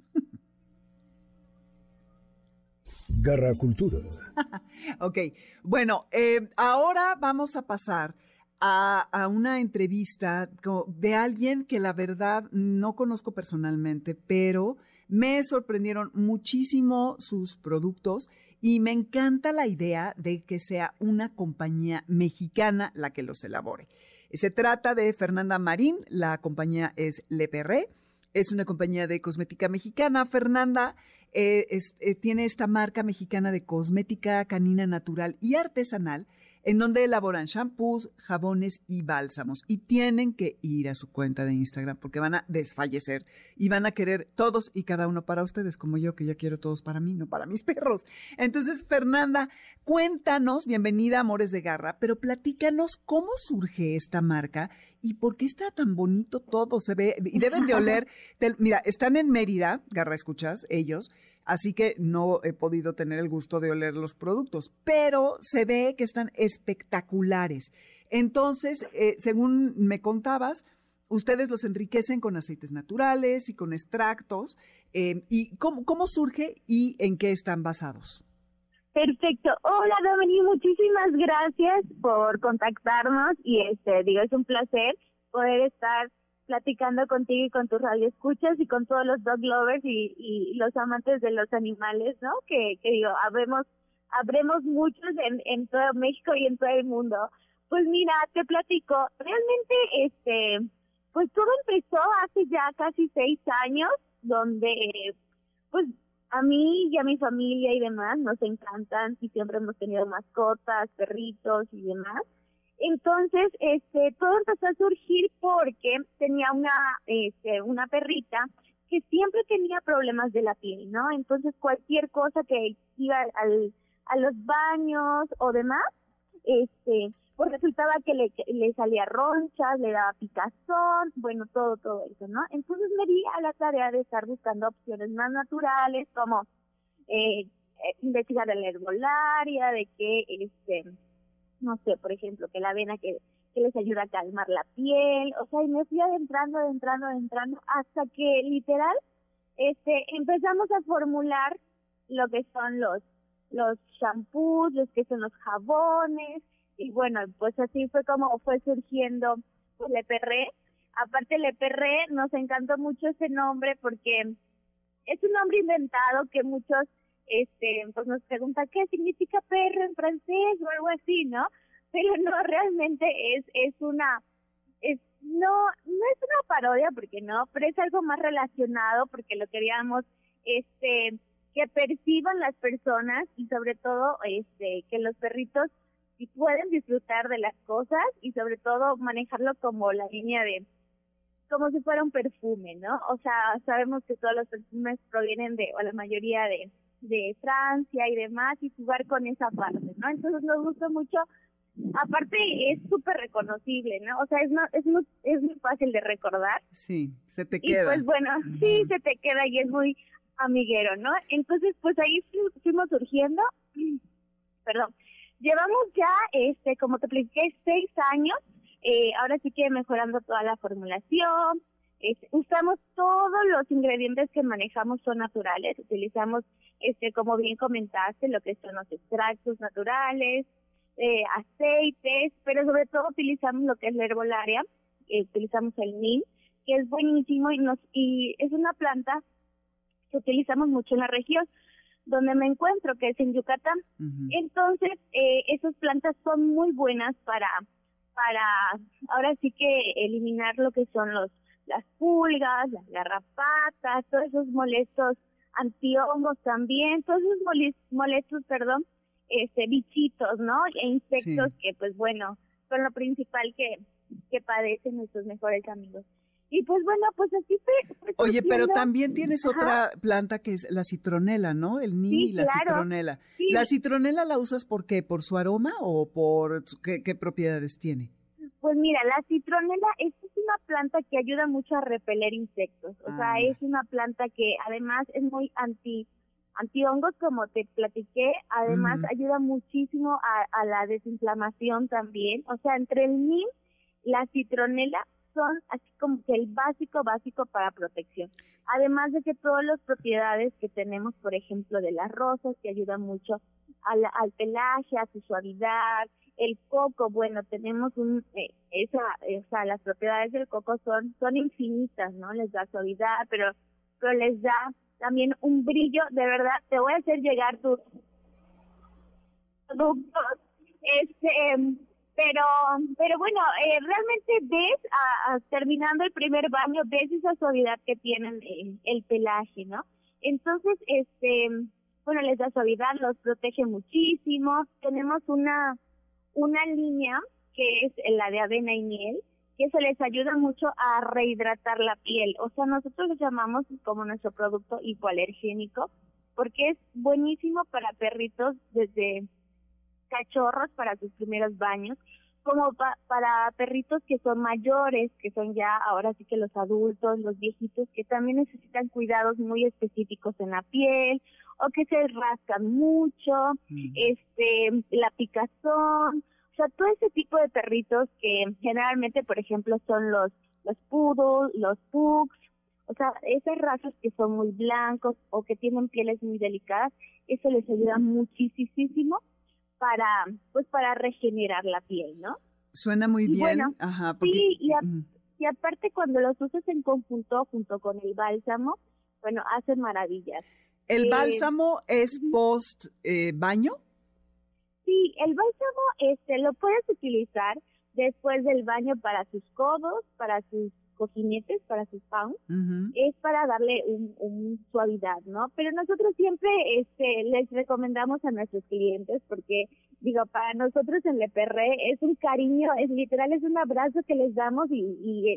Garra Cultura. [LAUGHS] ok, bueno, em, ahora vamos a pasar a, a, una entrevista de alguien que la verdad no conozco personalmente, pero me sorprendieron muchísimo sus productos y me encanta la idea de que sea una compañía mexicana la que los elabore. Se trata de Fernanda Marín, la compañía es Le Perré, es una compañía de cosmética mexicana. Fernanda eh, eh, tiene esta marca mexicana de cosmética canina natural y artesanal en donde elaboran shampoos, jabones y bálsamos. Y tienen que ir a su cuenta de Instagram porque van a desfallecer y van a querer todos y cada uno para ustedes, como yo que ya quiero todos para mí, no para mis [LAUGHS] perros. Entonces, Fernanda, cuéntanos, bienvenida a Amores de Garra, pero platícanos cómo surge esta marca y por qué está tan bonito todo. Se ve, y deben de oler. [LAUGHS] mira, están en Mérida, Garra, escuchas, ellos así que no he podido tener el gusto de oler los productos, pero se ve que están espectaculares. Entonces, eh, según me contabas, ustedes los enriquecen con aceites naturales y con extractos. Eh, ¿Y cómo, cómo surge y en qué están basados? Perfecto. Hola, Dominique, muchísimas gracias por contactarnos y este, digo, es un placer poder estar platicando contigo y con tus radioescuchas y con todos los dog lovers y, los amantes de los animales, ¿no? Que, que digo, habremos, habremos muchos en, en todo México y en todo el mundo. Pues mira, te platico, realmente, este, pues todo empezó hace ya casi seis años, donde, pues, a mí y a mi familia y demás nos encantan y siempre hemos tenido mascotas, perritos y demás. Entonces, este, todo empezó a surgir porque tenía una, este, una perrita que siempre tenía problemas de la piel, ¿no? Entonces, cualquier cosa que iba al, a los baños o demás, este, pues resultaba que le, le salía ronchas, le daba picazón, bueno, todo, todo eso, ¿no? Entonces me di a la tarea de estar buscando opciones más naturales, como eh, investigar en la herbolaria, de que, este, no sé, por ejemplo, que la avena que, que les ayuda a calmar la piel, o sea, y me fui adentrando, adentrando, adentrando, hasta que literal, este, empezamos a formular lo que son los los shampoos, los que son los jabones, y bueno, pues así fue como fue surgiendo pues Le Perré. Aparte Le Perré, nos encantó mucho ese nombre porque es un nombre inventado que muchos este pues nos preguntan qué significa perro en francés o algo así, ¿no? Pero no, realmente es es una es no no es una parodia porque no, pero es algo más relacionado porque lo queríamos este que perciban las personas y sobre todo este que los perritos si pueden disfrutar de las cosas y sobre todo manejarlo como la línea de como si fuera un perfume, ¿no? O sea, sabemos que todos los perfumes provienen de, o la mayoría de, de Francia y demás, y jugar con esa parte, ¿no? Entonces nos gusta mucho, aparte es súper reconocible, ¿no? O sea, es, no, es, muy, es muy fácil de recordar. Sí, se te queda. Y pues bueno, sí, se te queda y es muy amiguero, ¿no? Entonces, pues ahí fuimos surgiendo, [CLEARS THROAT] perdón, llevamos ya, este, como te expliqué, seis años, eh, ahora sí que mejorando toda la formulación, usamos todos los ingredientes que manejamos son naturales, utilizamos, este, como bien comentaste, lo que son los extractos naturales, eh, aceites, pero sobre todo utilizamos lo que es la herbolaria, eh, utilizamos el NIM, que es buenísimo y, nos, y es una planta que utilizamos mucho en la región donde me encuentro, que es en Yucatán. Entonces, eh, esas plantas son muy buenas para, para, ahora sí que eliminar lo que son los las pulgas, las garrapatas, todos esos molestos antihongos también, todos esos molestos, perdón, este, bichitos, ¿no? E insectos que, pues bueno, son lo principal que, que padecen nuestros mejores amigos. Y pues bueno, pues así fue. Oye, pero también tienes otra planta que es la citronela, ¿no? El ni y la citronela. ¿La citronela la usas por qué? ¿Por su aroma o por qué, propiedades tiene? Pues mira, la citronela es una planta que ayuda mucho a repeler insectos. O sea, ah. es una planta que además es muy anti antihongos, como te platiqué. Además, ayuda muchísimo a, a la desinflamación también. O sea, entre el NIM, la citronela son así como que el básico, básico para protección. Además de que todas las propiedades que tenemos, por ejemplo, de las rosas, que ayudan mucho al, al pelaje, a su suavidad, el coco, bueno, tenemos un, eh, esa, o sea, las propiedades del coco son, son infinitas, ¿no? Les da suavidad, pero, pero les da también un brillo, de verdad, te voy a hacer llegar tus productos, este, pero pero bueno eh, realmente ves terminando el primer baño ves esa suavidad que tienen el, el pelaje no entonces este bueno les da suavidad los protege muchísimo. Tenemos una una línea que es la de avena y miel que eso les ayuda mucho a rehidratar la piel. O sea nosotros lo llamamos como nuestro producto hipoalergénico porque es buenísimo para perritos desde cachorros para sus primeros baños, como para perritos que son mayores, que son ya ahora sí que los adultos, los viejitos, que también necesitan cuidados muy específicos en la piel o que se rascan mucho, este, la picazón, o sea, todo ese tipo de perritos que generalmente, por ejemplo, son los los poodles, los pugs, o sea, esas razas que son muy blancos o que tienen pieles muy delicadas, eso les ayuda muchísimo para pues para regenerar la piel, ¿no? Suena muy bien. Ajá, Sí, y, aparte cuando los usas en conjunto junto con el bálsamo, bueno, hacen maravillas. ¿El eh, bálsamo es post eh, baño? Sí, el bálsamo este lo puedes utilizar después del baño para sus codos, para sus cojinetes para sus pounds, es para darle un, suavidad, ¿no? Pero nosotros siempre este, les recomendamos a nuestros clientes porque, digo, para nosotros en Le Perré es un cariño, es literal, es un abrazo que les damos y,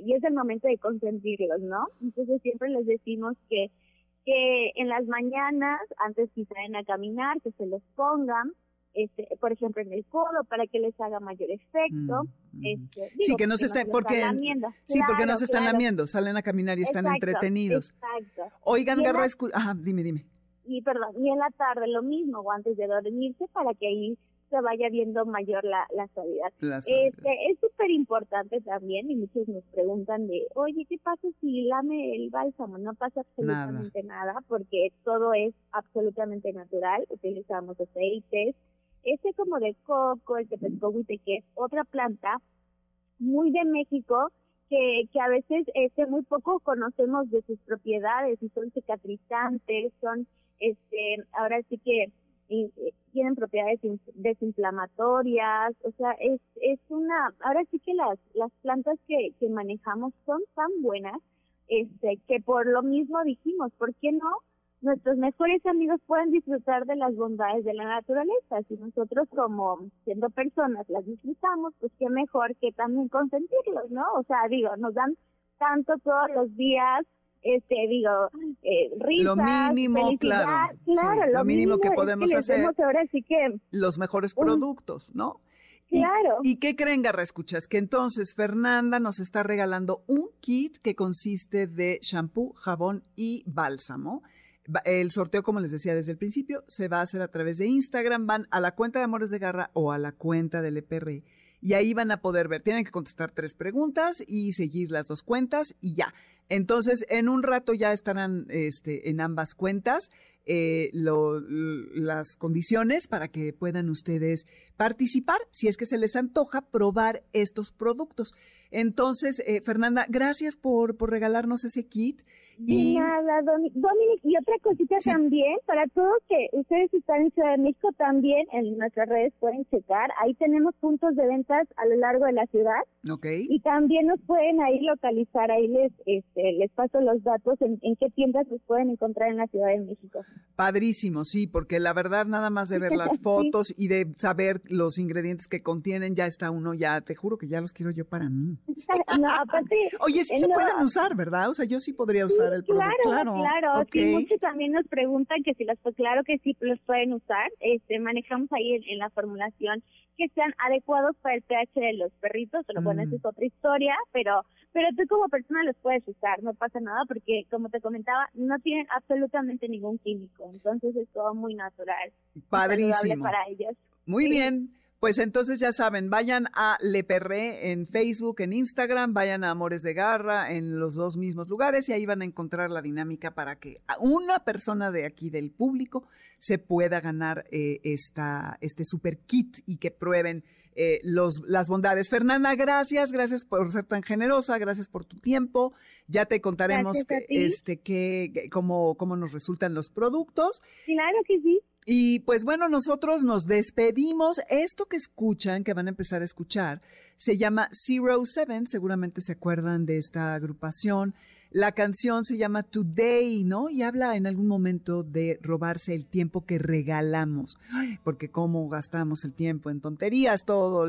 y, es el momento de consentirlos, ¿no? Entonces siempre les decimos que, que en las mañanas, antes que salen a caminar, que se los pongan, este, por ejemplo, en el codo para que les haga mayor efecto. Mm, este, sí, que no se estén, porque, sí, porque no se están lamiendo, salen a caminar y están entretenidos. Exacto. Oigan, Garra, ajá, dime, dime. Y perdón, y en la tarde lo mismo, o antes de dormirse, para que ahí se vaya viendo mayor la, la suavidad. Este, es súper importante también, y muchos nos preguntan de, oye, ¿qué pasa si lame el bálsamo? No pasa absolutamente nada, porque todo es absolutamente natural, utilizamos aceites, ese como de coco, el tepescohuite, que es otra planta muy de México, que, que a veces este muy poco conocemos de sus propiedades y son cicatrizantes, son este ahora sí que y, tienen propiedades desinflamatorias, o sea, es, es una, ahora sí que las, las plantas que, que manejamos son tan buenas, este, que por lo mismo dijimos, ¿por qué no? Nuestros mejores amigos pueden disfrutar de las bondades de la naturaleza. Si nosotros como siendo personas las disfrutamos, pues qué mejor que también consentirlos, ¿no? O sea, digo, nos dan tanto todos los días, este digo eh, risas, lo mínimo claro claro lo, mínimo, que podemos hacer ahora sí que los mejores productos no Claro. ¿Y, qué creen, Garra Escuchas? Que entonces Fernanda nos está regalando un kit que consiste de shampoo, jabón y bálsamo. El sorteo, como les decía desde el principio, se va a hacer a través de Instagram. Van a la cuenta de Amores de Garra o a la cuenta del EPR y ahí van a poder ver. Tienen que contestar tres preguntas y seguir las dos cuentas y ya. Entonces, en un rato ya estarán este, en ambas cuentas eh, las condiciones para que puedan ustedes participar, si es que se les antoja probar estos productos. Entonces, eh, Fernanda, gracias por, por regalarnos ese kit. Y... Nada, Dominic, y otra cosita también, para todos que ustedes están en Ciudad de México, también en nuestras redes pueden checar, ahí tenemos puntos de ventas a lo largo de la ciudad. Ok. Y también nos pueden ahí localizar, ahí les este, les paso los datos en, en qué tiendas los pueden encontrar en la Ciudad de México. Padrísimo, sí, porque la verdad nada más de ver las fotos y de saber los ingredientes que contienen, ya está uno, ya te juro que ya los quiero yo para mí. no, aparte, Oye, sí se pueden usar, ¿verdad? O sea, yo sí podría usar el producto. Claro, claro. Sí, muchos también nos preguntan que si las, pues claro que sí los pueden usar. Este, manejamos ahí en, la formulación que sean adecuados para el pH de los perritos, pero bueno, esa mm. es otra historia, pero pero tú como persona los puedes usar, no pasa nada porque como te comentaba, no tienen absolutamente ningún químico, entonces es todo muy natural. Padrísimo. para ellos. Muy bien. Pues entonces ya saben, vayan a Le Perré en Facebook, en Instagram, vayan a Amores de Garra en los dos mismos lugares y ahí van a encontrar la dinámica para que una persona de aquí del público se pueda ganar eh, esta, este super kit y que prueben eh, los, las bondades. Fernanda, gracias, gracias por ser tan generosa, gracias por tu tiempo. Ya te contaremos este que, cómo, cómo nos resultan los productos. Claro que sí. Y pues bueno, nosotros nos despedimos. Esto que escuchan, que van a empezar a escuchar, se llama Zero Seven. Seguramente se acuerdan de esta agrupación. La canción se llama Today, ¿no? Y habla en algún momento de robarse el tiempo que regalamos, porque cómo gastamos el tiempo en tonterías todo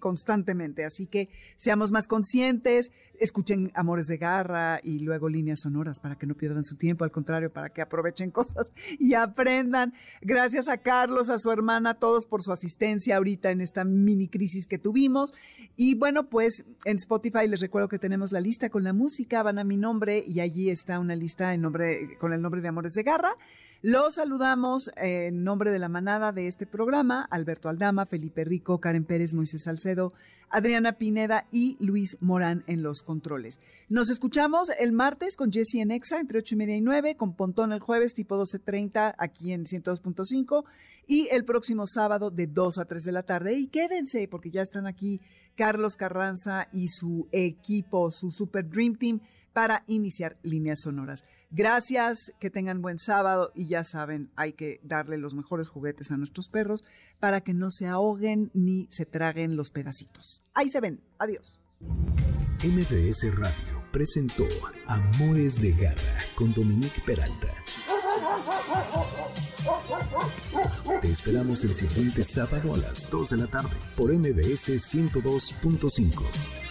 constantemente. Así que seamos más conscientes, escuchen Amores de Garra y luego líneas sonoras para que no pierdan su tiempo, al contrario, para que aprovechen [LAUGHS] cosas y aprendan. Gracias a Carlos, a su hermana, a todos por su asistencia ahorita en esta mini crisis que tuvimos. Y bueno, pues en Spotify les recuerdo que tenemos la lista con la música, van a mi nombre y allí está una lista en nombre, con el nombre de Amores de Garra. Los saludamos en nombre de la manada de este programa, Alberto Aldama, Felipe Rico, Karen Pérez, Moisés Salcedo, Adriana Pineda y Luis Morán en los controles. Nos escuchamos el martes con Jesse en Exa entre 8 y media y 9, con Pontón el jueves tipo 12.30 aquí en 102.5 y el próximo sábado de 2 a 3 de la tarde. Y quédense porque ya están aquí Carlos Carranza y su equipo, su Super Dream Team para iniciar líneas sonoras. Gracias, que tengan buen sábado y ya saben, hay que darle los mejores juguetes a nuestros perros para que no se ahoguen ni se traguen los pedacitos. Ahí se ven, adiós. MBS Radio presentó Amores de Garra con Dominique Peralta. Te esperamos el siguiente sábado a las 2 de la tarde por MBS 102.5.